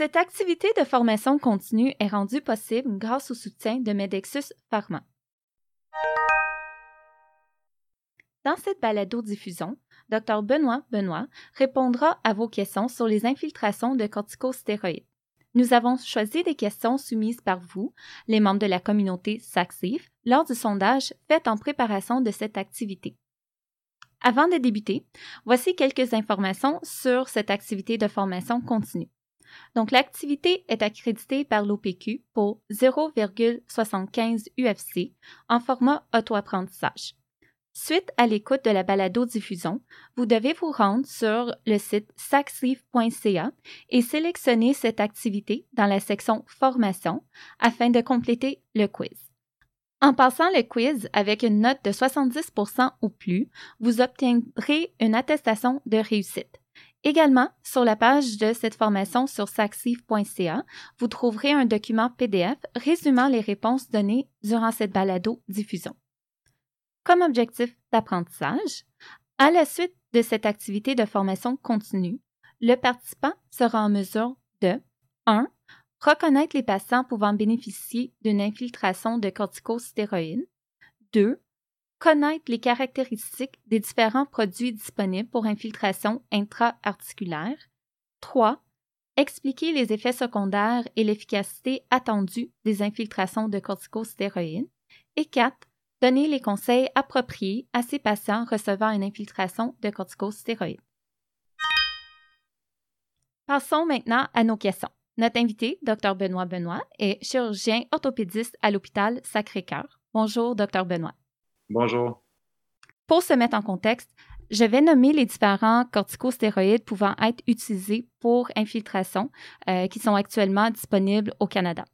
Cette activité de formation continue est rendue possible grâce au soutien de Medexus Pharma. Dans cette balado-diffusion, Dr Benoît Benoît répondra à vos questions sur les infiltrations de corticostéroïdes. Nous avons choisi des questions soumises par vous, les membres de la communauté SACSIF, lors du sondage fait en préparation de cette activité. Avant de débuter, voici quelques informations sur cette activité de formation continue. Donc, l'activité est accréditée par l'OPQ pour 0,75 UFC en format auto-apprentissage. Suite à l'écoute de la balado-diffusion, vous devez vous rendre sur le site saxleaf.ca et sélectionner cette activité dans la section Formation afin de compléter le quiz. En passant le quiz avec une note de 70% ou plus, vous obtiendrez une attestation de réussite. Également, sur la page de cette formation sur saxif.ca, vous trouverez un document PDF résumant les réponses données durant cette balado-diffusion comme objectif d'apprentissage. À la suite de cette activité de formation continue, le participant sera en mesure de 1. Reconnaître les patients pouvant bénéficier d'une infiltration de corticostéroïdes. 2. Connaître les caractéristiques des différents produits disponibles pour infiltration intra-articulaire. 3. Expliquer les effets secondaires et l'efficacité attendue des infiltrations de corticostéroïdes. Et 4 Donner les conseils appropriés à ces patients recevant une infiltration de corticostéroïdes. Passons maintenant à nos questions. Notre invité, Dr Benoît Benoît, est chirurgien orthopédiste à l'hôpital Sacré-Cœur. Bonjour, Dr Benoît. Bonjour. Pour se mettre en contexte, je vais nommer les différents corticostéroïdes pouvant être utilisés pour infiltration euh, qui sont actuellement disponibles au Canada.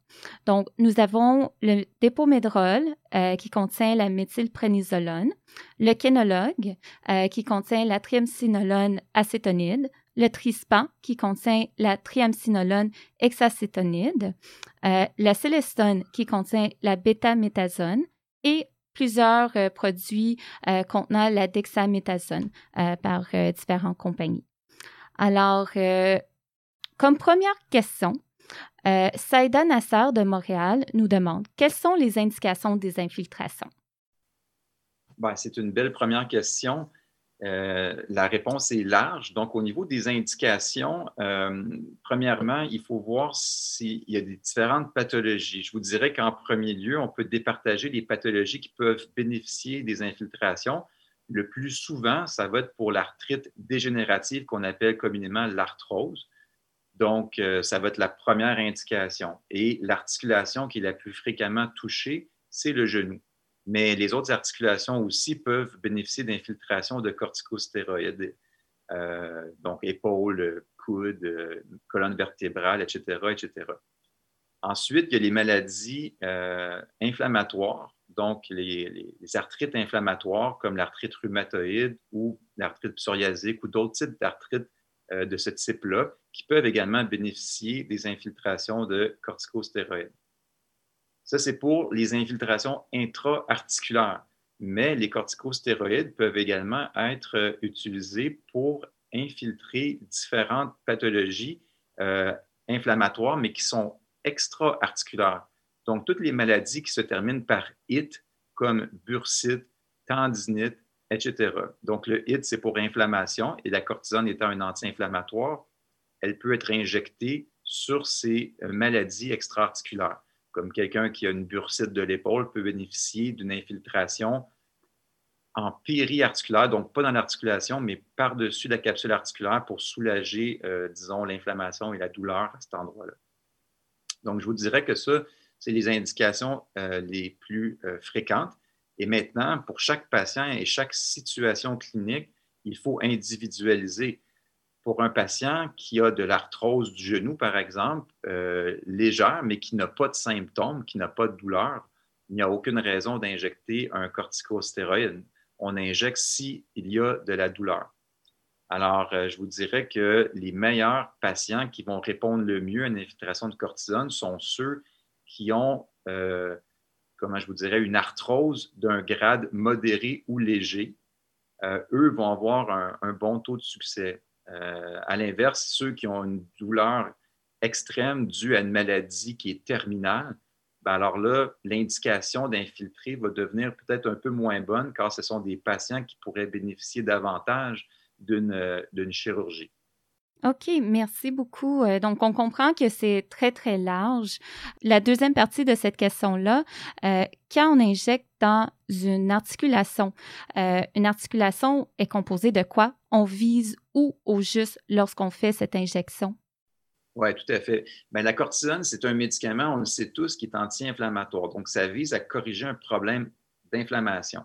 Donc, nous avons le dépomedrol euh, qui contient la méthylprénisolone, le kénologue euh, qui contient la triamcinolone acétonide, le trispan qui contient la triamcinolone hexacétonide, la célestone qui contient la bêta-méthazone et plusieurs euh, produits euh, contenant la dexaméthasone euh, par différentes compagnies. Alors, comme première question, Saïda Nassar de Montréal nous demande quelles sont les indications des infiltrations? Ben, c'est une belle première question. Euh, la réponse est large. Donc, au niveau des indications, euh, premièrement, il faut voir s'il y a des différentes pathologies. Je vous dirais qu'en premier lieu, on peut départager les pathologies qui peuvent bénéficier des infiltrations. Le plus souvent, ça va être pour l'arthrite dégénérative qu'on appelle communément l'arthrose. Donc, euh, ça va être la première indication. Et l'articulation qui est la plus fréquemment touchée, c'est le genou mais les autres articulations aussi peuvent bénéficier d'infiltration de corticostéroïdes, euh, donc épaules, coudes, colonne vertébrale, etc., etc. Ensuite, il y a les maladies euh, inflammatoires, donc les, arthrites inflammatoires comme l'arthrite rhumatoïde ou l'arthrite psoriasique ou d'autres types d'arthrites euh, de ce type-là qui peuvent également bénéficier des infiltrations de corticostéroïdes. Ça, c'est pour les infiltrations intra-articulaires. Mais les corticostéroïdes peuvent également être euh, utilisés pour infiltrer différentes pathologies euh, inflammatoires, mais qui sont extra-articulaires. Donc, toutes les maladies qui se terminent par IT, comme bursite, tendinite, etc. Donc, le IT, c'est pour inflammation et la cortisone étant un anti-inflammatoire, elle peut être injectée sur ces euh, maladies extra-articulaires comme quelqu'un qui a une bursite de l'épaule peut bénéficier d'une infiltration en périarticulaire, donc pas dans l'articulation, mais par-dessus la capsule articulaire pour soulager, euh, disons, l'inflammation et la douleur à cet endroit-là. Donc, je vous dirais que ça, c'est les indications euh, les plus euh, fréquentes. Et maintenant, pour chaque patient et chaque situation clinique, il faut individualiser pour un patient qui a de l'arthrose du genou, par exemple, euh, légère, mais qui n'a pas de symptômes, qui n'a pas de douleur, il n'y a aucune raison d'injecter un corticostéroïde. On injecte s'il y a de la douleur. Alors, euh, je vous dirais que les meilleurs patients qui vont répondre le mieux à une infiltration de cortisone sont ceux qui ont, euh, comment je vous dirais, une arthrose d'un grade modéré ou léger. eux vont avoir un bon taux de succès. Euh, à l'inverse, ceux qui ont une douleur extrême due à une maladie qui est terminale, ben alors là, l'indication d'infiltrer va devenir peut-être un peu moins bonne car ce sont des patients qui pourraient bénéficier davantage d'une chirurgie. OK, merci beaucoup. Euh, donc, on comprend que c'est très, très large. La deuxième partie de cette question-là, euh, quand on injecte dans une articulation, euh, une articulation est composée de quoi? On vise où au juste lorsqu'on fait cette injection? Oui, tout à fait. Bien, la cortisone, c'est un médicament, on le sait tous, qui est anti-inflammatoire. Donc, ça vise à corriger un problème d'inflammation.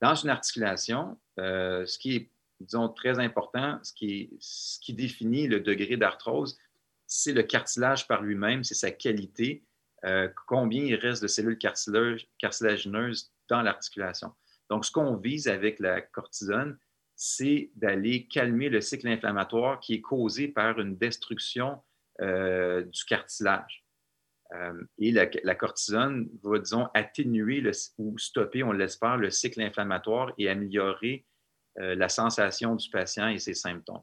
Dans une articulation, ce qui est disons, très important, ce qui, définit le degré d'arthrose, c'est le cartilage par lui-même, c'est sa qualité, euh, combien il reste de cellules cartilagineuses dans l'articulation. Donc, ce qu'on vise avec la cortisone, c'est d'aller calmer le cycle inflammatoire qui est causé par une destruction euh, du cartilage. Euh, et la, la, cortisone va, disons, atténuer ou stopper, on l'espère, le cycle inflammatoire et améliorer euh, la sensation du patient et ses symptômes.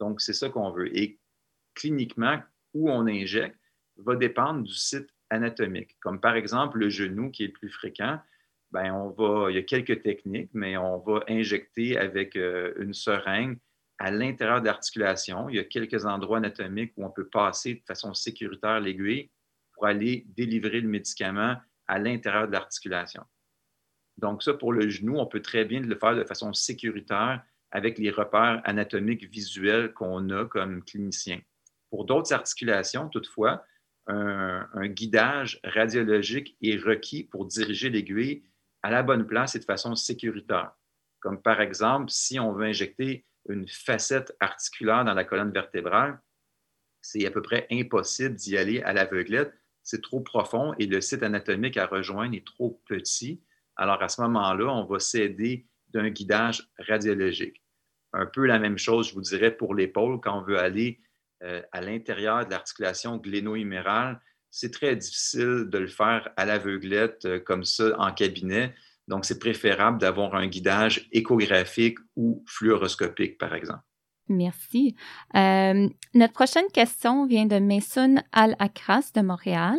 Donc, c'est ça qu'on veut. Et cliniquement, où on injecte va dépendre du site anatomique. Comme par exemple le genou qui est le plus fréquent, ben on va, il y a quelques techniques, mais on va injecter avec euh, une seringue à l'intérieur de l'articulation. Il y a quelques endroits anatomiques où on peut passer de façon sécuritaire l'aiguille pour aller délivrer le médicament à l'intérieur de l'articulation. Donc, ça, pour le genou, on peut très bien le faire de façon sécuritaire avec les repères anatomiques visuels qu'on a comme clinicien. Pour d'autres articulations, toutefois, un, guidage radiologique est requis pour diriger l'aiguille à la bonne place et de façon sécuritaire. Comme par exemple, si on veut injecter une facette articulaire dans la colonne vertébrale, c'est à peu près impossible d'y aller à l'aveuglette. C'est trop profond et le site anatomique à rejoindre est trop petit. Alors, à ce moment-là, on va s'aider d'un guidage radiologique. Un peu la même chose, je vous dirais, pour l'épaule, quand on veut aller euh, à l'intérieur de l'articulation gléno-humérale, c'est très difficile de le faire à l'aveuglette euh, comme ça en cabinet. Donc, c'est préférable d'avoir un guidage échographique ou fluoroscopique, par exemple. Merci. Euh, notre prochaine question vient de Mason Al-Akras de Montréal.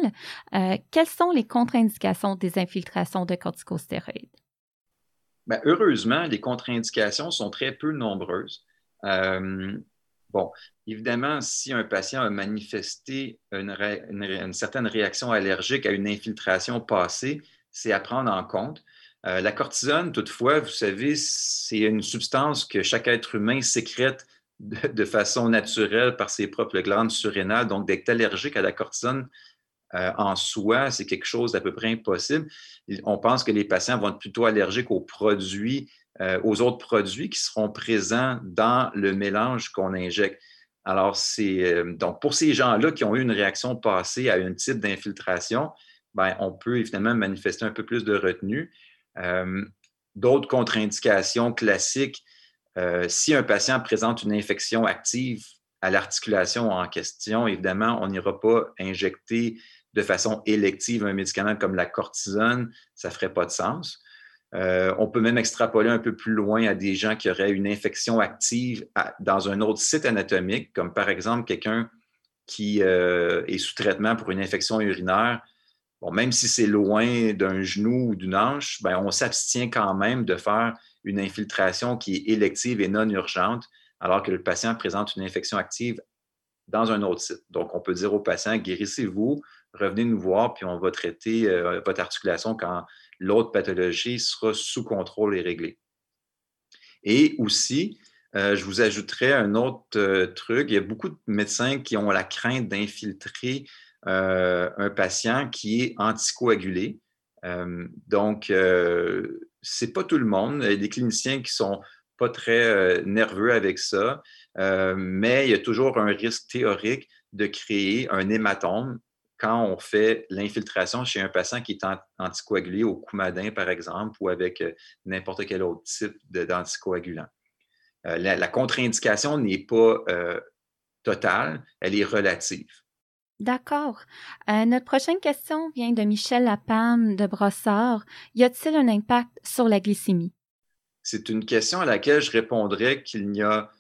Euh, quelles sont les contre-indications des infiltrations de corticostéroïdes? Ben, heureusement, les contre-indications sont très peu nombreuses. Euh, bon, évidemment, si un patient a manifesté une, une, certaine réaction allergique à une infiltration passée, c'est à prendre en compte. la cortisone, toutefois, vous savez, c'est une substance que chaque être humain sécrète de, façon naturelle par ses propres glandes surrénales. Donc, d'être allergique à la cortisone euh, en soi, c'est quelque chose d'à peu près impossible. On pense que les patients vont être plutôt allergiques aux produits, euh, aux autres produits qui seront présents dans le mélange qu'on injecte. Alors, c'est euh, donc pour ces gens-là qui ont eu une réaction passée à un type d'infiltration, ben, on peut évidemment manifester un peu plus de retenue. D'autres contre-indications classiques, euh, si un patient présente une infection active à l'articulation en question, évidemment, on n'ira pas injecter de façon élective un médicament comme la cortisone, ça ne ferait pas de sens. Euh, on peut même extrapoler un peu plus loin à des gens qui auraient une infection active dans un autre site anatomique, comme par exemple quelqu'un qui euh, est sous traitement pour une infection urinaire. Bon, même si c'est loin d'un genou ou d'une hanche, ben, on s'abstient quand même de faire une infiltration qui est élective et non urgente, alors que le patient présente une infection active dans un autre site. Donc, on peut dire au patient, guérissez-vous, revenez nous voir, puis on va traiter euh, votre articulation quand l'autre pathologie sera sous contrôle et réglée. Et aussi, euh, je vous ajouterai un autre euh, truc. Il y a beaucoup de médecins qui ont la crainte d'infiltrer un patient qui est anticoagulé. donc, c'est pas tout le monde. Il y a des cliniciens qui sont pas très euh, nerveux avec ça, euh, mais il y a toujours un risque théorique de créer un hématome quand on fait l'infiltration chez un patient qui est anticoagulé au coumadin, par exemple, ou avec euh, n'importe quel autre type d'anticoagulant. La, la contre-indication n'est pas totale, elle est relative. D'accord. Euh, notre prochaine question vient de Michel Lapam de Brossard. Y a-t-il un impact sur la glycémie? C'est une question à laquelle je répondrais qu'il n'y a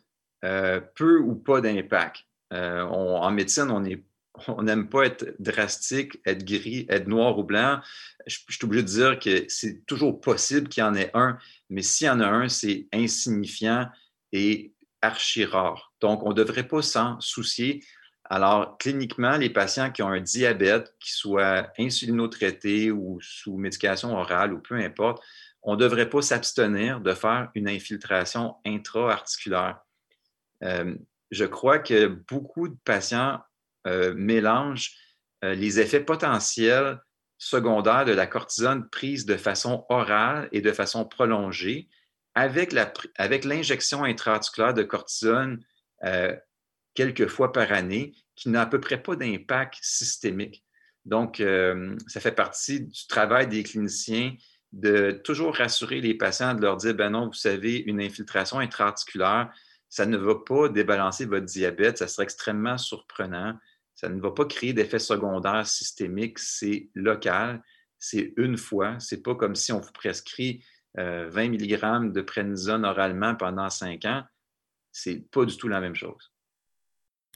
euh, peu ou pas d'impact. Euh, en médecine, on est, on n'aime pas être drastique, être gris, être noir ou blanc. Je, suis obligé de dire que c'est toujours possible qu'il y en ait un, mais s'il y en a un, c'est insignifiant et archi rare. Donc, on ne devrait pas s'en soucier. Alors, cliniquement, les patients qui ont un diabète, qui soit insulinotraité ou sous médication orale ou peu importe, on ne devrait pas s'abstenir de faire une infiltration intra-articulaire. Euh, je crois que beaucoup de patients euh, mélangent euh, les effets potentiels secondaires de la cortisone prise de façon orale et de façon prolongée avec l'injection avec intra-articulaire de cortisone quelques fois par année qui n'a à peu près pas d'impact systémique. Donc, ça fait partie du travail des cliniciens de toujours rassurer les patients, de leur dire, ben non, vous savez, une infiltration intra-articulaire, ça ne va pas débalancer votre diabète, ça serait extrêmement surprenant. Ça ne va pas créer d'effets secondaires systémiques, c'est local, c'est une fois. Ce n'est pas comme si on vous prescrit 20 euh, mg de prénisone oralement pendant 5 ans. C'est pas du tout la même chose.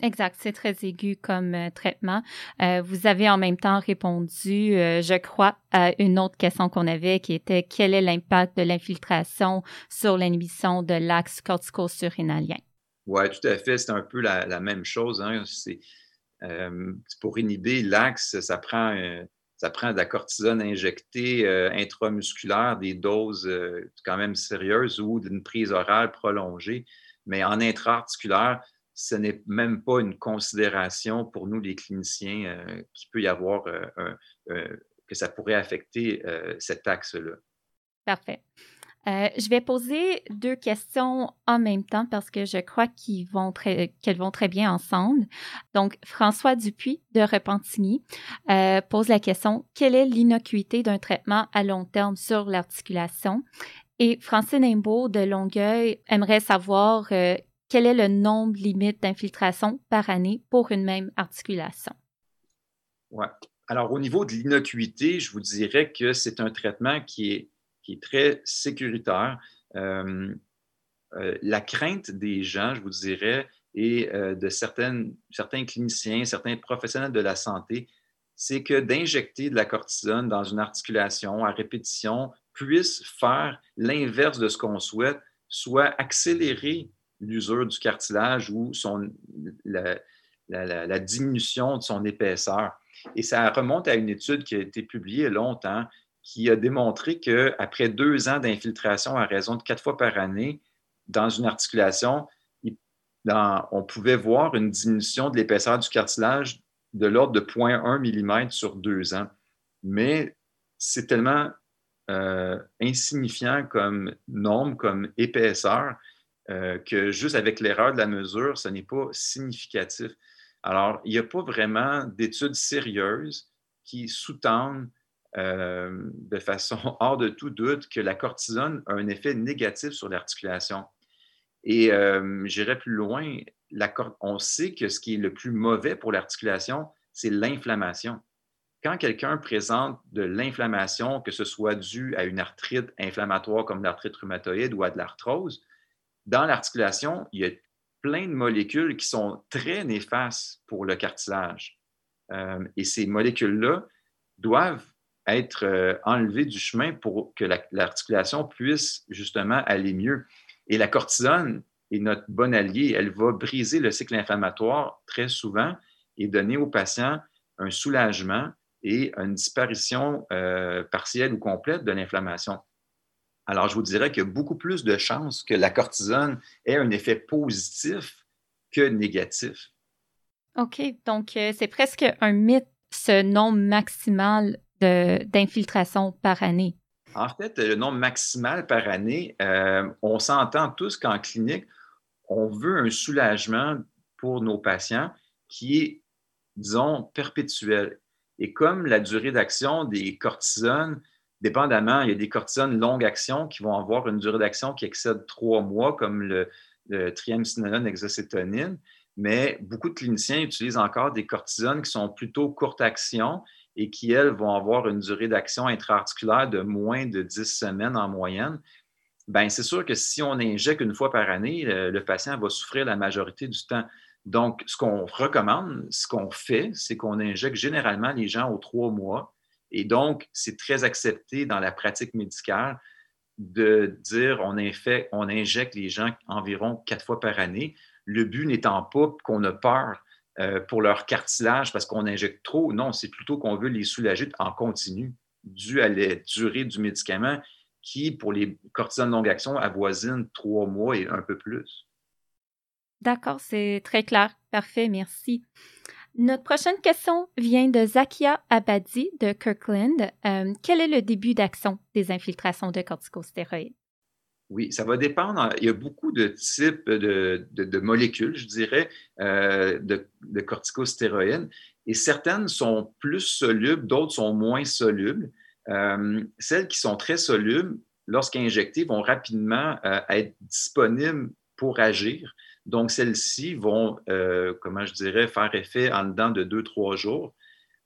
Exact, c'est très aigu comme euh, traitement. Euh, vous avez en même temps répondu, je crois, à une autre question qu'on avait qui était quel est l'impact de l'infiltration sur l'inhibition de l'axe cortico-surrénalien? Oui, tout à fait. C'est un peu la, même chose. Hein. Pour inhiber l'axe, ça prend ça prend de la cortisone injectée euh, intramusculaire, des doses euh, quand même sérieuses ou d'une prise orale prolongée. Mais en intra-articulaire, ce n'est même pas une considération pour nous, les cliniciens, euh, qu'il peut y avoir, que ça pourrait affecter cet axe-là. Parfait. Euh, je vais poser deux questions en même temps parce que je crois qu'elles vont, très, bien ensemble. Donc, François Dupuis de Repentigny euh, pose la question quelle est l'innocuité d'un traitement à long terme sur l'articulation? Et Francine Imbeau de Longueuil aimerait savoir euh, quel est le nombre limite d'infiltration par année pour une même articulation? Oui. Alors, au niveau de l'innocuité, je vous dirais que c'est un traitement qui est très sécuritaire. Euh, euh, la crainte des gens, je vous dirais, et euh, de certains cliniciens, certains professionnels de la santé, c'est que d'injecter de la cortisone dans une articulation à répétition puisse faire l'inverse de ce qu'on souhaite, soit accélérer l'usure du cartilage ou son, la, diminution de son épaisseur. Et ça remonte à une étude qui a été publiée longtemps qui a démontré qu'après deux ans d'infiltration à raison de quatre fois par année dans une articulation, on pouvait voir une diminution de l'épaisseur du cartilage de l'ordre de 0.1 mm sur deux ans. Mais c'est tellement euh, insignifiant comme nombre, comme épaisseur, euh, que juste avec l'erreur de la mesure, ce n'est pas significatif. Alors, il n'y a pas vraiment d'études sérieuses qui sous-tendent euh, de façon hors de tout doute que la cortisone a un effet négatif sur l'articulation. Et euh, j'irai plus loin, on sait que ce qui est le plus mauvais pour l'articulation, c'est l'inflammation. Quand quelqu'un présente de l'inflammation, que ce soit dû à une arthrite inflammatoire comme l'arthrite rhumatoïde ou à de l'arthrose, dans l'articulation, il y a plein de molécules qui sont très néfastes pour le cartilage. Euh, et ces molécules-là doivent être euh, enlevé du chemin pour que l'articulation puisse justement aller mieux. Et la cortisone est notre bon allié. Elle va briser le cycle inflammatoire très souvent et donner au patient un soulagement et une disparition euh, partielle ou complète de l'inflammation. Alors, je vous dirais qu'il y a beaucoup plus de chances que la cortisone ait un effet positif que négatif. OK, donc euh, c'est presque un mythe, ce nombre maximal d'infiltration par année? En fait, le nombre maximal par année, euh, on s'entend tous qu'en clinique, on veut un soulagement pour nos patients qui est, disons, perpétuel. Et comme la durée d'action des cortisones, dépendamment, il y a des cortisones longue action qui vont avoir une durée d'action qui excède trois mois, comme le, triamcinolone hexacétonine, mais beaucoup de cliniciens utilisent encore des cortisones qui sont plutôt courte action et qui, elles, vont avoir une durée d'action intra-articulaire de moins de 10 semaines en moyenne, ben c'est sûr que si on injecte une fois par année, le, patient va souffrir la majorité du temps. Donc, ce qu'on recommande, ce qu'on fait, c'est qu'on injecte généralement les gens aux trois mois. Et donc, c'est très accepté dans la pratique médicale de dire on, on injecte les gens environ quatre fois par année. Le but n'étant pas qu'on a peur euh, pour leur cartilage parce qu'on injecte trop. Non, c'est plutôt qu'on veut les soulager en continu, dû à la durée du médicament qui, pour les cortisones longue action, avoisine trois mois et un peu plus. D'accord, c'est très clair. Parfait, merci. Notre prochaine question vient de Zakia Abadi de Kirkland. Euh, quel est le début d'action des infiltrations de corticostéroïdes? Oui, ça va dépendre. Il y a beaucoup de types de, molécules, je dirais, euh, de, corticostéroïdes, et certaines sont plus solubles, d'autres sont moins solubles. Euh, celles qui sont très solubles, lorsqu'injectées, vont rapidement être disponibles pour agir. Donc, celles-ci vont, euh, comment je dirais, faire effet en dedans de deux, trois jours,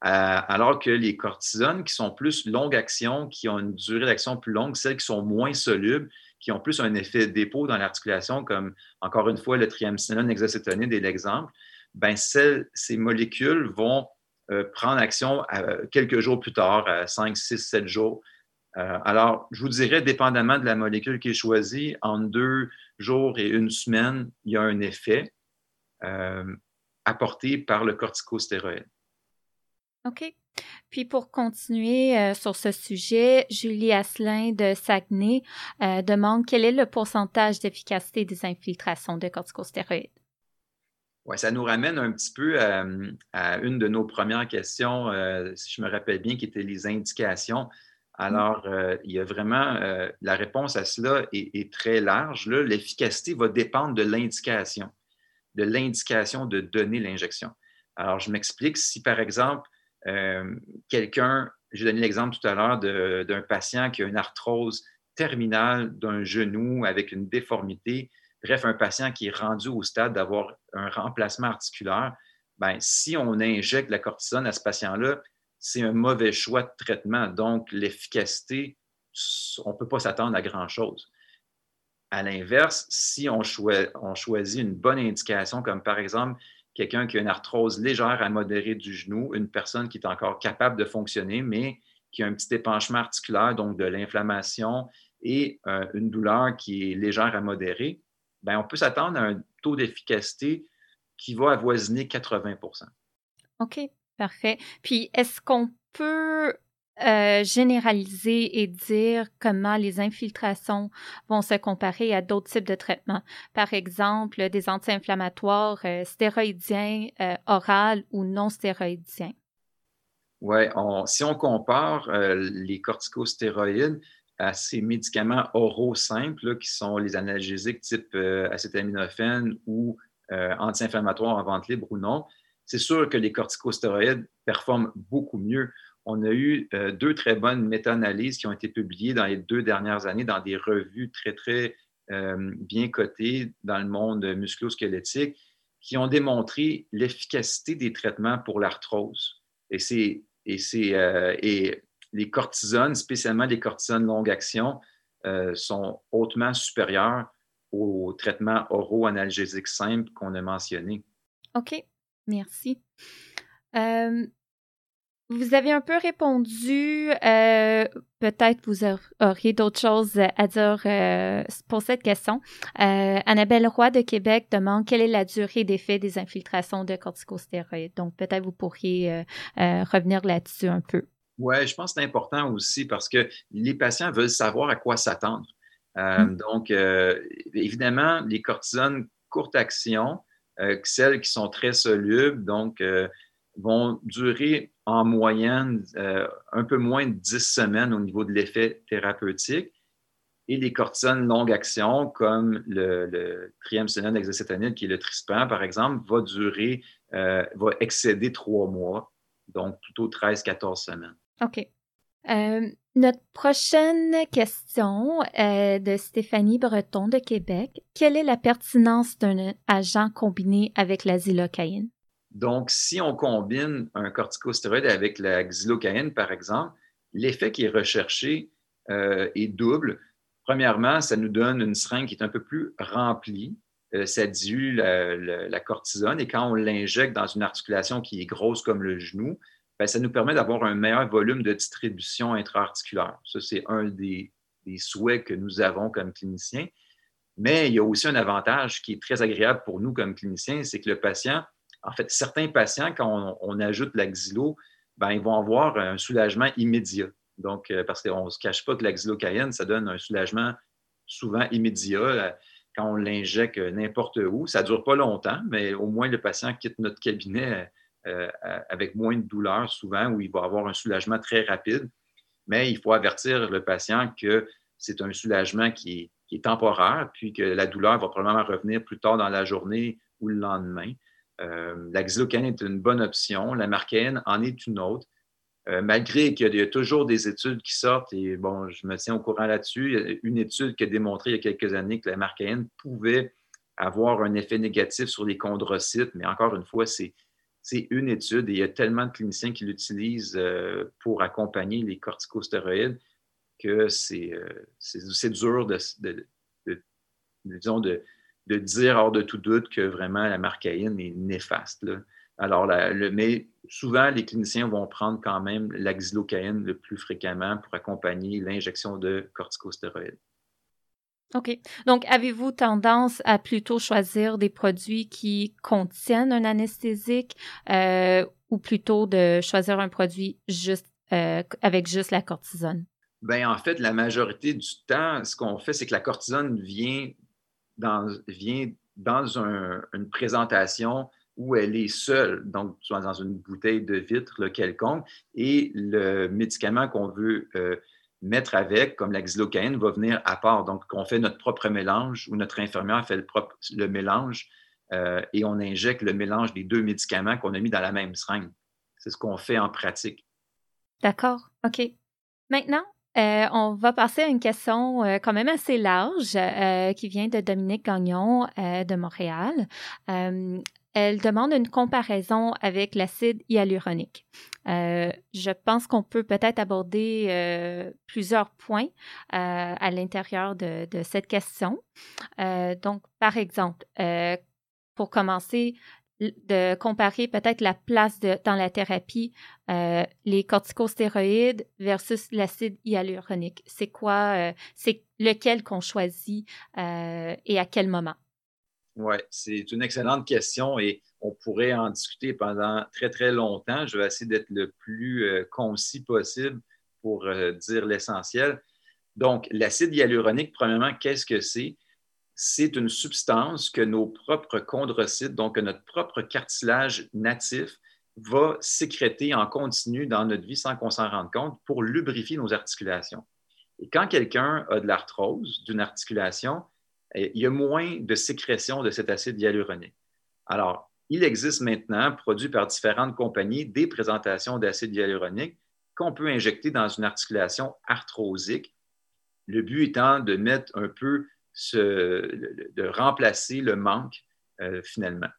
euh, alors que les cortisones qui sont plus longue action, qui ont une durée d'action plus longue, celles qui sont moins solubles, qui ont plus un effet dépôt dans l'articulation, comme encore une fois le triamcinolone hexacétonide est l'exemple, ben ces molécules vont euh, prendre action quelques jours plus tard, 5, 6, 7 jours. Alors, je vous dirais, dépendamment de la molécule qui est choisie, en deux, jours et une semaine, il y a un effet euh, apporté par le corticostéroïde. OK. Puis pour continuer euh, sur ce sujet, Julie Asselin de Saguenay euh, demande quel est le pourcentage d'efficacité des infiltrations de corticostéroïdes? Oui, ça nous ramène un petit peu à, une de nos premières questions, si je me rappelle bien, qui était les indications. Alors, euh, il y a vraiment, euh, la réponse à cela est, très large. L'efficacité va dépendre de l'indication, de l'indication de donner l'injection. Alors, je m'explique. Si, par exemple, euh, quelqu'un, j'ai donné l'exemple tout à l'heure d'un patient qui a une arthrose terminale d'un genou avec une déformité, bref, un patient qui est rendu au stade d'avoir un remplacement articulaire, ben, si on injecte la cortisone à ce patient-là, c'est un mauvais choix de traitement. Donc, l'efficacité, on ne peut pas s'attendre à grand-chose. À l'inverse, si on, choisit une bonne indication, comme par exemple quelqu'un qui a une arthrose légère à modérée du genou, une personne qui est encore capable de fonctionner, mais qui a un petit épanchement articulaire, donc de l'inflammation et euh, une douleur qui est légère à modérée, ben, on peut s'attendre à un taux d'efficacité qui va avoisiner 80% OK. Parfait. Puis, est-ce qu'on peut euh, généraliser et dire comment les infiltrations vont se comparer à d'autres types de traitements? Par exemple, des anti-inflammatoires euh, stéroïdiens, euh, orales ou non stéroïdiens? Oui, si on compare les corticostéroïdes à ces médicaments oraux simples, qui sont les analgésiques type acétaminophène ou anti-inflammatoires en vente libre ou non, c'est sûr que les corticostéroïdes performent beaucoup mieux. On a eu euh, deux très bonnes méta-analyses qui ont été publiées dans les deux dernières années dans des revues très, très euh, bien cotées dans le monde musculo-squelettique qui ont démontré l'efficacité des traitements pour l'arthrose. Et, c'est, et, c'est, euh, les cortisones, spécialement les cortisones longue action, sont hautement supérieures aux traitements oraux-analgésiques simples qu'on a mentionnés. OK. Merci. vous avez un peu répondu. Peut-être vous auriez d'autres choses à dire pour cette question. Annabelle Roy de Québec demande quelle est la durée d'effet des infiltrations de corticostéroïdes. Donc, peut-être vous pourriez revenir là-dessus un peu. Oui, je pense que c'est important aussi parce que les patients veulent savoir à quoi s'attendre. Mmh. Donc, évidemment, les cortisones courte action, euh, celles qui sont très solubles, donc euh, vont durer en moyenne euh, un peu moins de 10 semaines au niveau de l'effet thérapeutique. Et les cortisones longue action, comme le, le triamcinolone qui est le trispan, par exemple, va durer, va excéder trois mois, donc plutôt 13-14 semaines. OK. Euh, notre prochaine question est de Stéphanie Breton de Québec. Quelle est la pertinence d'un agent combiné avec la xylocaïne? Donc, si on combine un corticostéroïde avec la xylocaïne, par exemple, l'effet qui est recherché euh, est double. Premièrement, ça nous donne une seringue qui est un peu plus remplie. euh, ça dilue la, cortisone et quand on l'injecte dans une articulation qui est grosse comme le genou, ben, ça nous permet d'avoir un meilleur volume de distribution intra-articulaire. Ça, c'est un des, souhaits que nous avons comme cliniciens. Mais il y a aussi un avantage qui est très agréable pour nous comme cliniciens, c'est que le patient, en fait, certains patients, quand on, ajoute l'axilo, ben, ils vont avoir un soulagement immédiat. Donc, euh, parce qu'on ne se cache pas que l'axylocaïne, ça donne un soulagement souvent immédiat quand on l'injecte n'importe où. Ça ne dure pas longtemps, mais au moins le patient quitte notre cabinet euh, avec moins de douleur souvent, où il va avoir un soulagement très rapide. Mais il faut avertir le patient que c'est un soulagement qui est, temporaire, puis que la douleur va probablement revenir plus tard dans la journée ou le lendemain. Euh, la est une bonne option, la marcaine en est une autre. Euh, malgré qu'il y, a toujours des études qui sortent, et bon, je me tiens au courant là-dessus, une étude qui a démontré il y a quelques années que la marcaïne pouvait avoir un effet négatif sur les chondrocytes, mais encore une fois, c'est une étude et il y a tellement de cliniciens qui l'utilisent euh, pour accompagner les corticostéroïdes que c'est dur de, dire hors de tout doute que vraiment la marcaïne est néfaste. Mais souvent, les cliniciens vont prendre quand même l'axylocaïne le plus fréquemment pour accompagner l'injection de corticostéroïdes. OK. Donc, avez-vous tendance à plutôt choisir des produits qui contiennent un anesthésique euh, ou plutôt de choisir un produit juste euh, avec juste la cortisone? Bien, en fait, la majorité du temps, ce qu'on fait, c'est que la cortisone vient dans, vient dans une présentation où elle est seule, donc soit dans une bouteille de vitre quelconque, et le médicament qu'on veut euh, mettre avec, comme la xylocaïne, va venir à part. Donc, on fait notre propre mélange ou notre infirmière fait le, mélange euh, et on injecte le mélange des deux médicaments qu'on a mis dans la même seringue. C'est ce qu'on fait en pratique. D'accord, OK. Maintenant, euh, on va passer à une question quand même assez large qui vient de Dominique Gagnon de Montréal. Elle demande une comparaison avec l'acide hyaluronique. Euh, je pense qu'on peut peut-être aborder euh, plusieurs points euh, à l'intérieur de, cette question. donc, par exemple, pour commencer, de comparer peut-être la place dans la thérapie les corticostéroïdes versus l'acide hyaluronique. C'est quoi, c'est lequel qu'on choisit et à quel moment? Oui, c'est une excellente question et on pourrait en discuter pendant très, très longtemps. Je vais essayer d'être le plus euh, concis possible pour euh, dire l'essentiel. Donc, l'acide hyaluronique, premièrement, qu'est-ce que c'est? C'est une substance que nos propres chondrocytes, donc notre propre cartilage natif, va sécréter en continu dans notre vie sans qu'on s'en rende compte pour lubrifier nos articulations. Et quand quelqu'un a de l'arthrose d'une articulation, il y a moins de sécrétion de cet acide hyaluronique. Alors, il existe maintenant, produit par différentes compagnies, des présentations d'acide hyaluronique qu'on peut injecter dans une articulation arthrosique. Le but étant de mettre un peu, de remplacer le manque euh, finalement.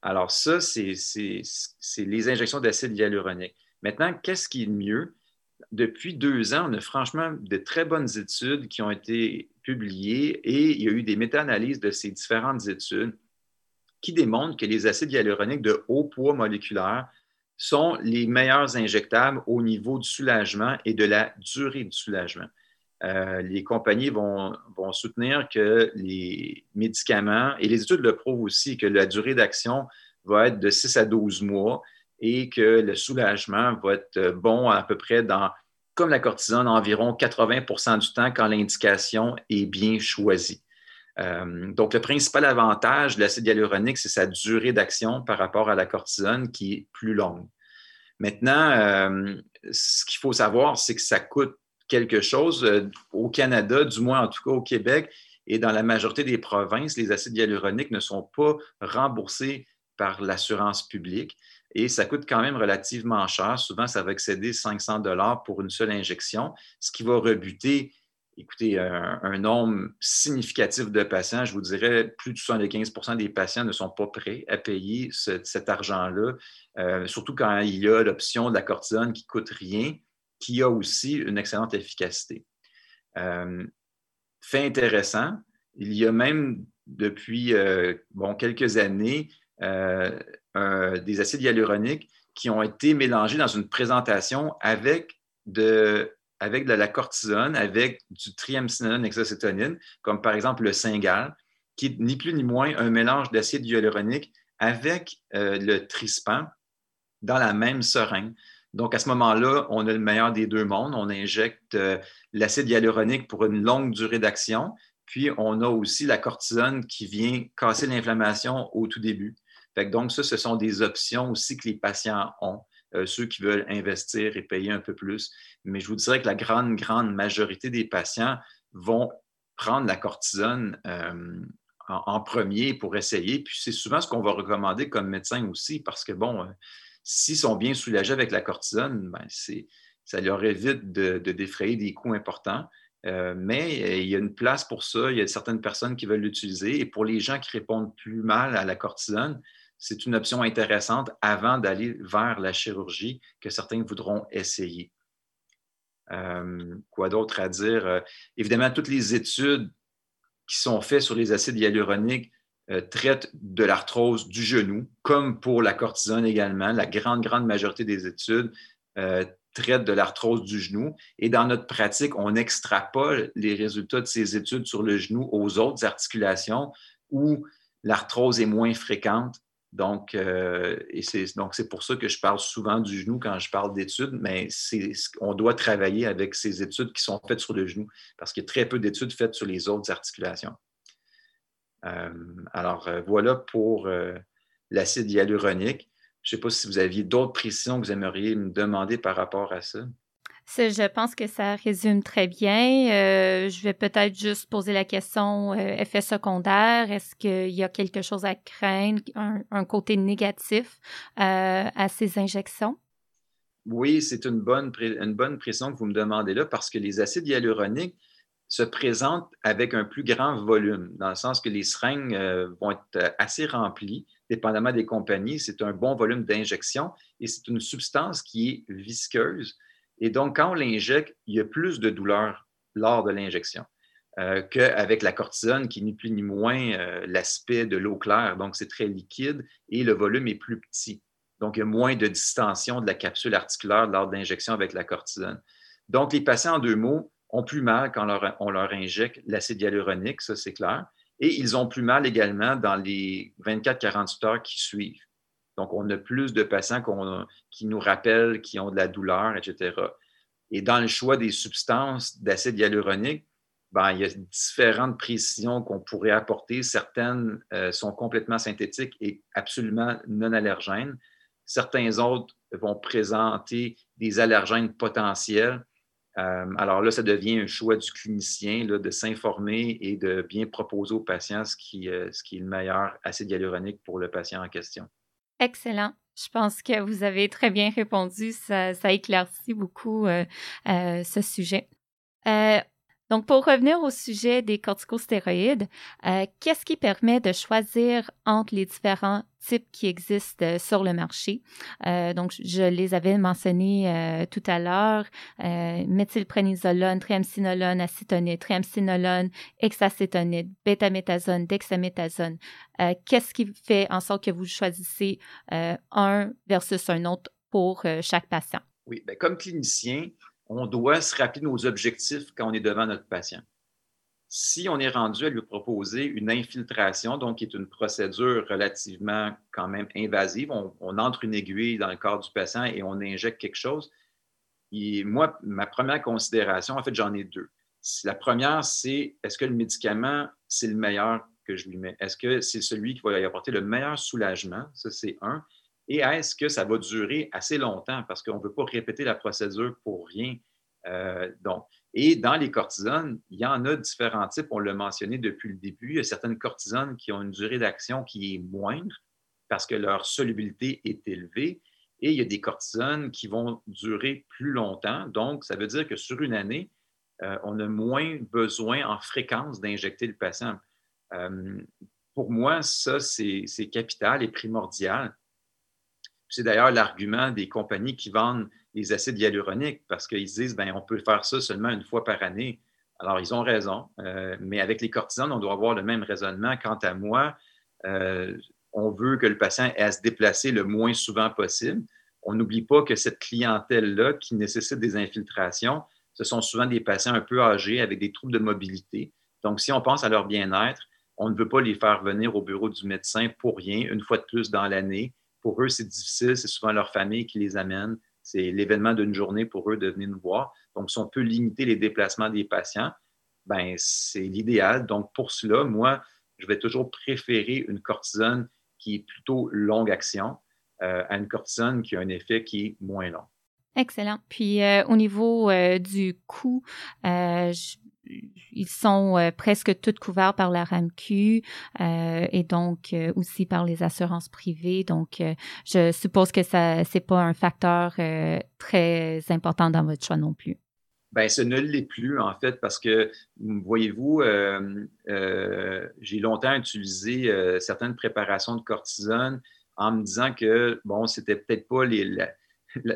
Alors ça, c'est les injections d'acide hyaluronique. Maintenant, qu'est-ce qui est mieux? Depuis deux ans, on a franchement de très bonnes études qui ont été publiées et il y a eu des méta-analyses de ces différentes études qui démontrent que les acides hyaluroniques de haut poids moléculaire sont les meilleurs injectables au niveau du soulagement et de la durée du soulagement. Euh, les compagnies vont, vont, soutenir que les médicaments, et les études le prouvent aussi, que la durée d'action va être de 6 à 12 mois et que le soulagement va être bon à peu près dans, comme la cortisone, environ 80% du temps quand l'indication est bien choisie. Euh, donc, le principal avantage de l'acide hyaluronique, c'est sa durée d'action par rapport à la cortisone qui est plus longue. Maintenant, euh, ce qu'il faut savoir, c'est que ça coûte quelque chose. Euh, au Canada, du moins en tout cas au Québec et dans la majorité des provinces, les acides hyaluroniques ne sont pas remboursés par l'assurance publique et ça coûte quand même relativement cher. Souvent, ça va excéder 500 dollars pour une seule injection, ce qui va rebuter écoutez, un, nombre significatif de patients, je vous dirais plus de 75% des patients ne sont pas prêts à payer cet argent-là, euh, surtout quand il y a l'option de la cortisone qui ne coûte rien, qui a aussi une excellente efficacité. Euh, fait intéressant, il y a même depuis bon, quelques années des acides hyaluroniques qui ont été mélangés dans une présentation avec de, la cortisone, avec du triamcinolone hexacétonine, comme par exemple le Cingal, qui est ni plus ni moins un mélange d'acide hyaluronique avec le Trispan dans la même seringue. Donc, à ce moment-là, on a le meilleur des deux mondes. On injecte euh, l'acide hyaluronique pour une longue durée d'action, puis on a aussi la cortisone qui vient casser l'inflammation au tout début. Donc, ça, ce sont des options aussi que les patients ont, euh, ceux qui veulent investir et payer un peu plus. Mais je vous dirais que la grande, grande majorité des patients vont prendre la cortisone euh, en, premier pour essayer. Puis c'est souvent ce qu'on va recommander comme médecin aussi, parce que, bon, S'ils sont bien soulagés avec la cortisone, ben, ça leur évite de, défrayer des coûts importants. Euh, mais euh, il y a une place pour ça. Il y a certaines personnes qui veulent l'utiliser. Et pour les gens qui répondent plus mal à la cortisone, c'est une option intéressante avant d'aller vers la chirurgie que certains voudront essayer. Euh, quoi d'autre à dire? évidemment, toutes les études qui sont faites sur les acides hyaluroniques euh, traite de l'arthrose du genou, comme pour la cortisone également. La grande, grande majorité des études euh, traitent de l'arthrose du genou. Et dans notre pratique, on extrapole les résultats de ces études sur le genou aux autres articulations où l'arthrose est moins fréquente. Donc, euh, c'est, donc, c'est pour ça que je parle souvent du genou quand je parle d'études, mais on doit travailler avec ces études qui sont faites sur le genou parce qu'il y a très peu d'études faites sur les autres articulations. Euh, alors, euh, voilà pour l'acide hyaluronique. Je ne sais pas si vous aviez d'autres précisions que vous aimeriez me demander par rapport à ça. Je pense que ça résume très bien. je vais peut-être juste poser la question effet secondaire. Est-ce qu'il y a quelque chose à craindre, un, côté négatif à ces injections? Oui, c'est une bonne, une bonne précision que vous me demandez là parce que les acides hyaluroniques, se présente avec un plus grand volume, dans le sens que les seringues euh, vont être euh, assez remplies, dépendamment des compagnies. C'est un bon volume d'injection et c'est une substance qui est visqueuse. Et donc, quand on l'injecte, il y a plus de douleur lors de l'injection euh, qu'avec la cortisone, qui n'est plus ni moins l'aspect de l'eau claire. Donc, c'est très liquide et le volume est plus petit. Donc, il y a moins de distension de la capsule articulaire lors de l'injection avec la cortisone. Donc, les patients, en deux mots, ont plus mal quand on leur injecte l'acide hyaluronique, ça c'est clair. Et ils ont plus mal également dans les 24-48 heures qui suivent. Donc, on a plus de patients qui nous rappellent qu'ils ont de la douleur, etc. Et dans le choix des substances d'acide hyaluronique, ben, il y a différentes précisions qu'on pourrait apporter. Certaines euh, sont complètement synthétiques et absolument non allergènes. Certains autres vont présenter des allergènes potentiels euh, alors là, ça devient un choix du clinicien de s'informer et de bien proposer au patient qui, euh, ce qui est le meilleur acide hyaluronique pour le patient en question. Excellent. Je pense que vous avez très bien répondu. Ça, éclaircit beaucoup euh, ce sujet. Donc, pour revenir au sujet des corticostéroïdes, euh, qu'est-ce qui permet de choisir entre les différents types qui existent euh, sur le marché? Euh, donc, je les avais mentionnés tout à l'heure, méthylprénisolone, triamcinolone, acétonide, triamcinolone, hexacétonide, bêta-méthazone, dexaméthasone. qu'est-ce qui fait en sorte que vous choisissez un versus un autre pour chaque patient? Oui, bien, comme clinicien, on doit se rappeler nos objectifs quand on est devant notre patient. Si on est rendu à lui proposer une infiltration, donc qui est une procédure relativement quand même invasive, on, entre une aiguille dans le corps du patient et on injecte quelque chose. Moi, ma première considération, en fait, j'en ai deux. La première, c'est est-ce que le médicament, c'est le meilleur que je lui mets? Est-ce que c'est celui qui va lui apporter le meilleur soulagement? Ça, c'est un. Et est-ce que ça va durer assez longtemps? Parce qu'on ne veut pas répéter la procédure pour rien. Euh, donc, et dans les cortisones, il y en a différents types. On l'a mentionné depuis le début. Il y a certaines cortisones qui ont une durée d'action qui est moindre parce que leur solubilité est élevée. Et il y a des cortisones qui vont durer plus longtemps. Donc, ça veut dire que sur une année, euh, on a moins besoin en fréquence d'injecter le patient. Euh, pour moi, ça, c'est capital et primordial. C'est d'ailleurs l'argument des compagnies qui vendent les acides hyaluroniques parce qu'ils disent ben, on peut faire ça seulement une fois par année. Alors, ils ont raison, euh, mais avec les cortisones, on doit avoir le même raisonnement. Quant à moi, euh, on veut que le patient ait à se déplacer le moins souvent possible. On n'oublie pas que cette clientèle-là qui nécessite des infiltrations, ce sont souvent des patients un peu âgés avec des troubles de mobilité. Donc, si on pense à leur bien-être, on ne veut pas les faire venir au bureau du médecin pour rien, une fois de plus dans l'année. Pour eux, c'est difficile, c'est souvent leur famille qui les amène. C'est l'événement d'une journée pour eux de venir nous voir. Donc, si on peut limiter les déplacements des patients, ben, c'est l'idéal. Donc, pour cela, moi, je vais toujours préférer une cortisone qui est plutôt longue action euh, à une cortisone qui a un effet qui est moins long. Excellent. Puis euh, au niveau euh, du coût, ils sont presque tous couverts par la RAMQ et donc aussi par les assurances privées. Donc, je suppose que ça c'est pas un facteur très important dans votre choix non plus. Ben, ce ne l'est plus, en fait, parce que, voyez-vous, euh, euh, j'ai longtemps utilisé euh, certaines préparations de cortisone en me disant que, bon, c'était peut-être pas les,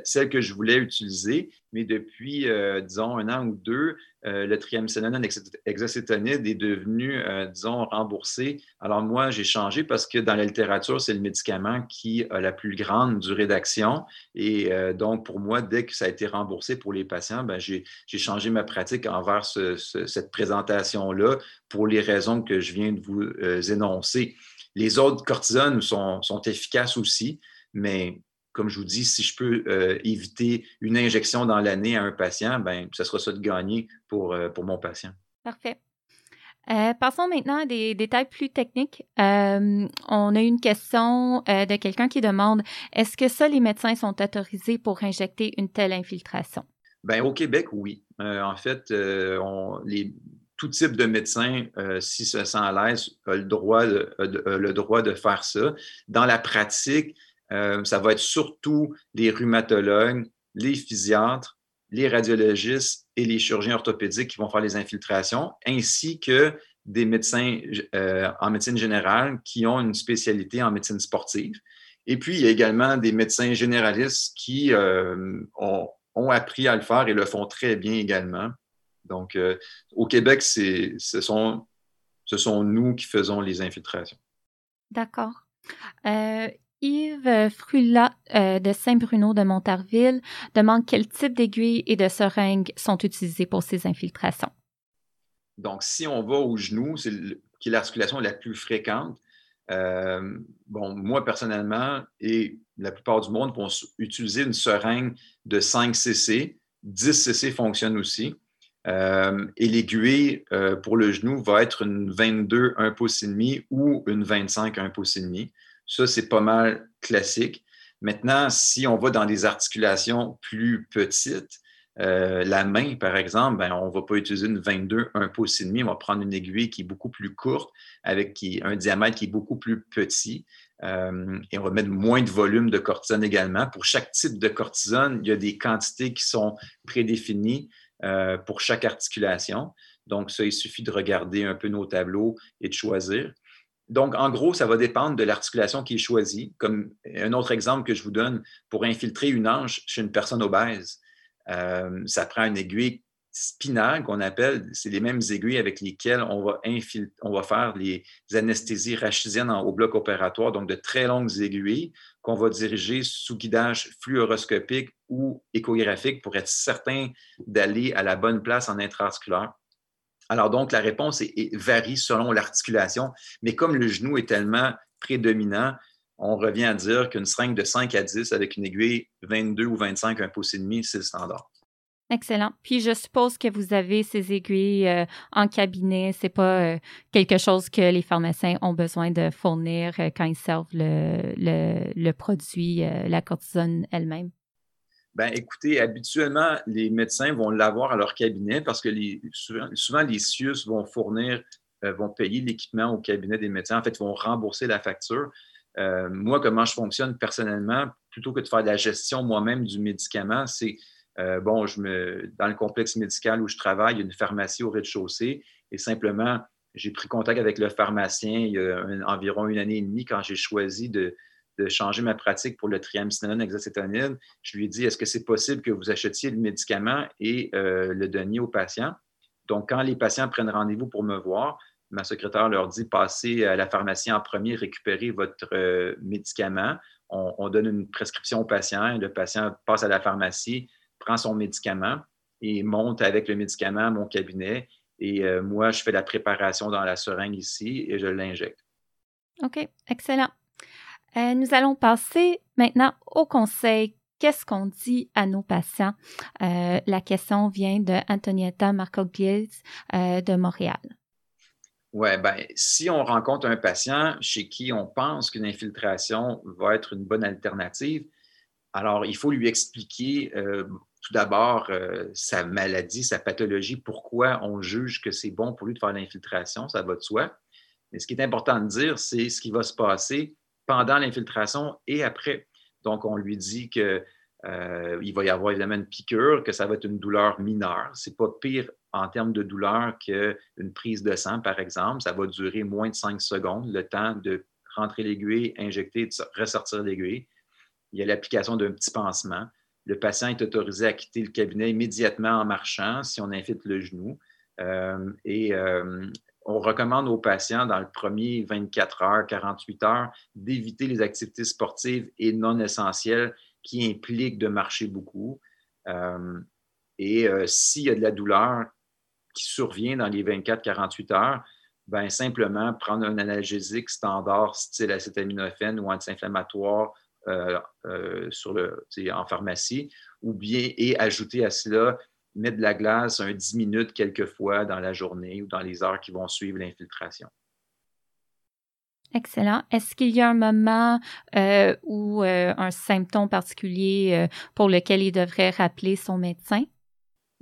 celle que je voulais utiliser, mais depuis, euh, disons, un an ou deux, euh, le triamcinolone hexacétonide est devenu, euh, disons, remboursé. Alors moi, j'ai changé parce que dans la littérature, c'est le médicament qui a la plus grande durée d'action. Et donc, pour moi, dès que ça a été remboursé pour les patients, ben, j'ai changé ma pratique envers cette présentation-là pour les raisons que je viens de vous énoncer. Les autres cortisones sont, sont efficaces aussi, mais comme je vous dis, si je peux euh, éviter une injection dans l'année à un patient, ben, ce sera ça de gagner pour, euh, pour mon patient. Parfait. Euh, passons maintenant à des détails plus techniques. on a une question de quelqu'un qui demande est-ce que ça, les médecins sont autorisés pour injecter une telle infiltration? Ben, au Québec, oui. en fait, on, les, tout type de médecin, si se sent à l'aise, a le droit le droit de faire ça. Dans la pratique, euh, ça va être surtout les rhumatologues, les physiatres, les radiologistes et les chirurgiens orthopédiques qui vont faire les infiltrations, ainsi que des médecins euh, en médecine générale qui ont une spécialité en médecine sportive. Et puis, il y a également des médecins généralistes qui euh, ont, appris à le faire et le font très bien également. Donc, au Québec, ce sont, ce sont nous qui faisons les infiltrations. D'accord. Yves Frula euh, de Saint-Bruno de Montarville demande quel type d'aiguilles et de seringues sont utilisées pour ces infiltrations. Donc, si on va au genou, c'est qui est l'articulation la plus fréquente, euh, bon, moi personnellement et la plupart du monde vont utiliser une seringue de 5 cc. 10 cc fonctionne aussi. Euh, et l'aiguille pour le genou va être une 22 1 pouce ou une 25 1 pouce. Ça, c'est pas mal classique. Maintenant, si on va dans des articulations plus petites, euh, la main, par exemple, ben, on ne va pas utiliser une 22, un pouce et demi. On va prendre une aiguille qui est beaucoup plus courte, avec un diamètre qui est beaucoup plus petit. Euh, et on va mettre moins de volume de cortisone également. Pour chaque type de cortisone, il y a des quantités qui sont prédéfinies euh, pour chaque articulation. Donc, ça, il suffit de regarder un peu nos tableaux et de choisir. Donc, en gros, ça va dépendre de l'articulation qui est choisie. Comme un autre exemple que je vous donne, pour infiltrer une hanche chez une personne obèse, euh, ça prend une aiguille spinale qu'on appelle, c'est les mêmes aiguilles avec lesquelles on va, faire les anesthésies rachisiennes au bloc opératoire, donc de très longues aiguilles qu'on va diriger sous guidage fluoroscopique ou échographique pour être certain d'aller à la bonne place en intraarticulaire. Alors donc, la réponse varie selon l'articulation, mais comme le genou est tellement prédominant, on revient à dire qu'une seringue de 5 à 10 avec une aiguille 22 ou 25, un pouce et c'est le standard. Excellent. Puis je suppose que vous avez ces aiguilles euh, en cabinet. C'est pas euh, quelque chose que les pharmaciens ont besoin de fournir euh, quand ils servent le produit, la cortisone elle-même? Ben, écoutez, habituellement, les médecins vont l'avoir à leur cabinet parce que souvent, les CIUS vont fournir, euh, vont payer l'équipement au cabinet des médecins. En fait, vont rembourser la facture. Euh, moi, comment je fonctionne personnellement, plutôt que de faire de la gestion moi-même du médicament, c'est euh, bon, je me, dans le complexe médical où je travaille, il y a une pharmacie au rez-de-chaussée et simplement, j'ai pris contact avec le pharmacien il y a environ une année et demie quand j'ai choisi de, de changer ma pratique pour le triamcinolone hexacétonide, je lui ai dit est-ce que c'est possible que vous achetiez le médicament et euh, le donniez au patient Donc, quand les patients prennent rendez-vous pour me voir, ma secrétaire leur dit passez à la pharmacie en premier, récupérez votre euh, médicament. On, donne une prescription au patient. Le patient passe à la pharmacie, prend son médicament et monte avec le médicament à mon cabinet. Et euh, moi, je fais la préparation dans la seringue ici et je l'injecte. OK, excellent. Euh, nous allons passer maintenant au conseil qu'est-ce qu'on dit à nos patients? la question vient de Antonietta Marcogliese de Montréal. Oui, ben, si on rencontre un patient chez qui on pense qu'une infiltration va être une bonne alternative, alors il faut lui expliquer euh, tout d'abord euh, sa maladie, sa pathologie, pourquoi on juge que c'est bon pour lui de faire l'infiltration, ça va de soi. Mais ce qui est important de dire, c'est ce qui va se passer pendant l'infiltration et après. Donc, on lui dit que euh, il va y avoir évidemment une piqûre, que ça va être une douleur mineure. Ce n'est pas pire en termes de douleur qu'une prise de sang, par exemple. Ça va durer moins de 5 secondes, le temps de rentrer l'aiguille, injecter, de ressortir l'aiguille. Il y a l'application d'un petit pansement. Le patient est autorisé à quitter le cabinet immédiatement en marchant si on infiltre le genou. Euh, et euh, on recommande aux patients, dans le premier 24 heures, 48 heures, d'éviter les activités sportives et non essentielles qui impliquent de marcher beaucoup. Euh, et s'il y a de la douleur, qui survient dans les 24-48 heures, ben, simplement prendre un analgésique standard style acétaminophène ou anti-inflammatoire euh, euh, en pharmacie, ou bien et ajouter à cela, mettre de la glace un 10 minutes quelquefois dans la journée ou dans les heures qui vont suivre l'infiltration. Excellent. Est-ce qu'il y a un moment euh, ou un symptôme particulier pour lequel il devrait rappeler son médecin?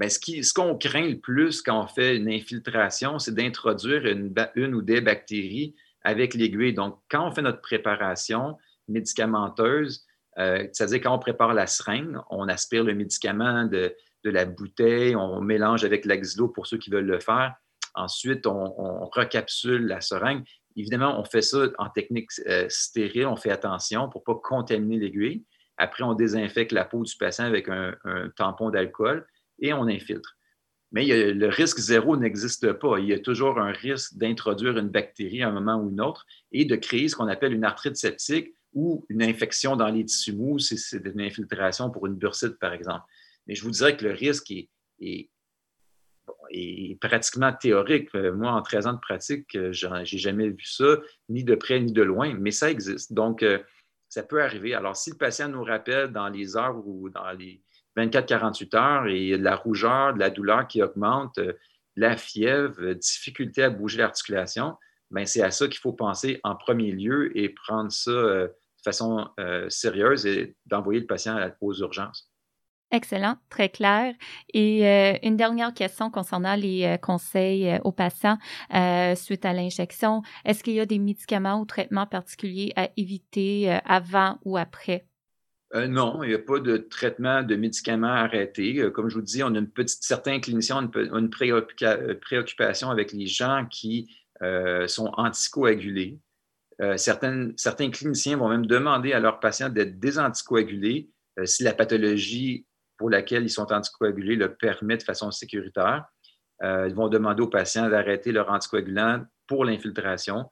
Bien, ce qu'on craint le plus quand on fait une infiltration, c'est d'introduire une, ou des bactéries avec l'aiguille. Donc, quand on fait notre préparation médicamenteuse, euh, c'est-à-dire quand on prépare la seringue, on aspire le médicament de, la bouteille, on mélange avec l'axilo pour ceux qui veulent le faire. Ensuite, on, recapsule la seringue. Évidemment, on fait ça en technique euh, stérile, on fait attention pour ne pas contaminer l'aiguille. Après, on désinfecte la peau du patient avec un tampon d'alcool et on infiltre. Mais le risque zéro n'existe pas. Il y a toujours un risque d'introduire une bactérie à un moment ou un autre et de créer ce qu'on appelle une arthrite septique ou une infection dans les tissus mous si c'est une infiltration pour une bursite, par exemple. Mais je vous dirais que le risque est, pratiquement théorique. Moi, en 13 ans de pratique, je n'ai jamais vu ça, ni de près ni de loin, mais ça existe. Donc, euh, ça peut arriver. Alors, si le patient nous rappelle dans les heures ou dans les 24-48 heures et de la rougeur, de la douleur qui augmente, euh, la fièvre, euh, difficulté à bouger l'articulation, ben c'est à ça qu'il faut penser en premier lieu et prendre ça euh, de façon sérieuse et d'envoyer le patient aux urgences. Excellent, très clair. Et une dernière question concernant les conseils aux patients suite à l'injection. Est-ce qu'il y a des médicaments ou traitements particuliers à éviter avant ou après? Euh, non, il n'y a pas de traitement de médicaments arrêtés. Euh, comme je vous dis, on a une petite, certains cliniciens ont une, euh, préoccupation avec les gens qui sont anticoagulés. certains cliniciens vont même demander à leurs patients d'être désanticoagulés si la pathologie pour laquelle ils sont anticoagulés le permet de façon sécuritaire. ils vont demander aux patients d'arrêter leur anticoagulant pour l'infiltration.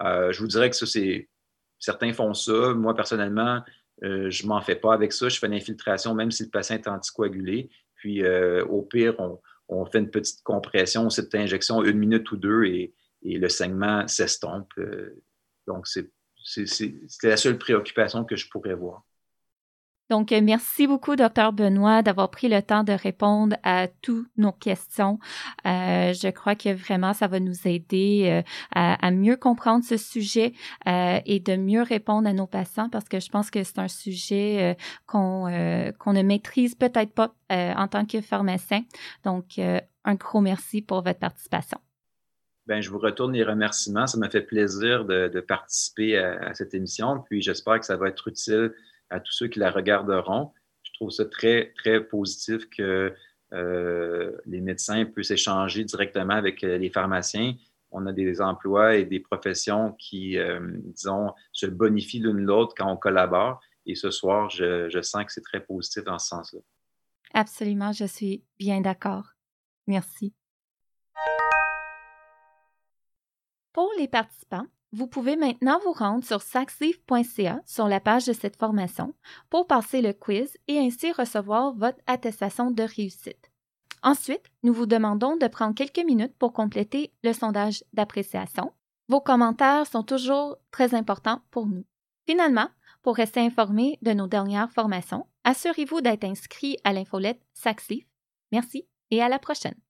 je vous dirais que ça, c'est certains font ça. Moi, personnellement, euh, je ne m'en fais pas avec ça. Je fais l'infiltration même si le patient est anticoagulé. Puis, euh, au pire, on, fait une petite compression, cette injection, une minute ou deux, et, le saignement s'estompe. Euh, donc, c'est la seule préoccupation que je pourrais voir. Donc, euh, merci beaucoup, docteur Benoît, d'avoir pris le temps de répondre à toutes nos questions. Euh, je crois que vraiment, ça va nous aider euh, à, mieux comprendre ce sujet et de mieux répondre à nos patients parce que je pense que c'est un sujet qu'on qu'on ne maîtrise peut-être pas en tant que pharmacien. Donc, un gros merci pour votre participation. Bien, je vous retourne les remerciements. Ça m'a fait plaisir de, participer à, à, cette émission. Puis j'espère que ça va être utile à tous ceux qui la regarderont. Je trouve ça très, très positif que euh, les médecins puissent échanger directement avec euh, les pharmaciens. On a des emplois et des professions qui, euh, disons, se bonifient l'une l'autre quand on collabore. Et ce soir, je, je sens que c'est très positif dans ce sens-là. Absolument, je suis bien d'accord. Merci. Pour les participants, vous pouvez maintenant vous rendre sur saxleaf.ca sur la page de cette formation pour passer le quiz et ainsi recevoir votre attestation de réussite. Ensuite, nous vous demandons de prendre quelques minutes pour compléter le sondage d'appréciation. Vos commentaires sont toujours très importants pour nous. Finalement, pour rester informé de nos dernières formations, assurez-vous d'être inscrit à l'infolette Saxleaf. Merci et à la prochaine.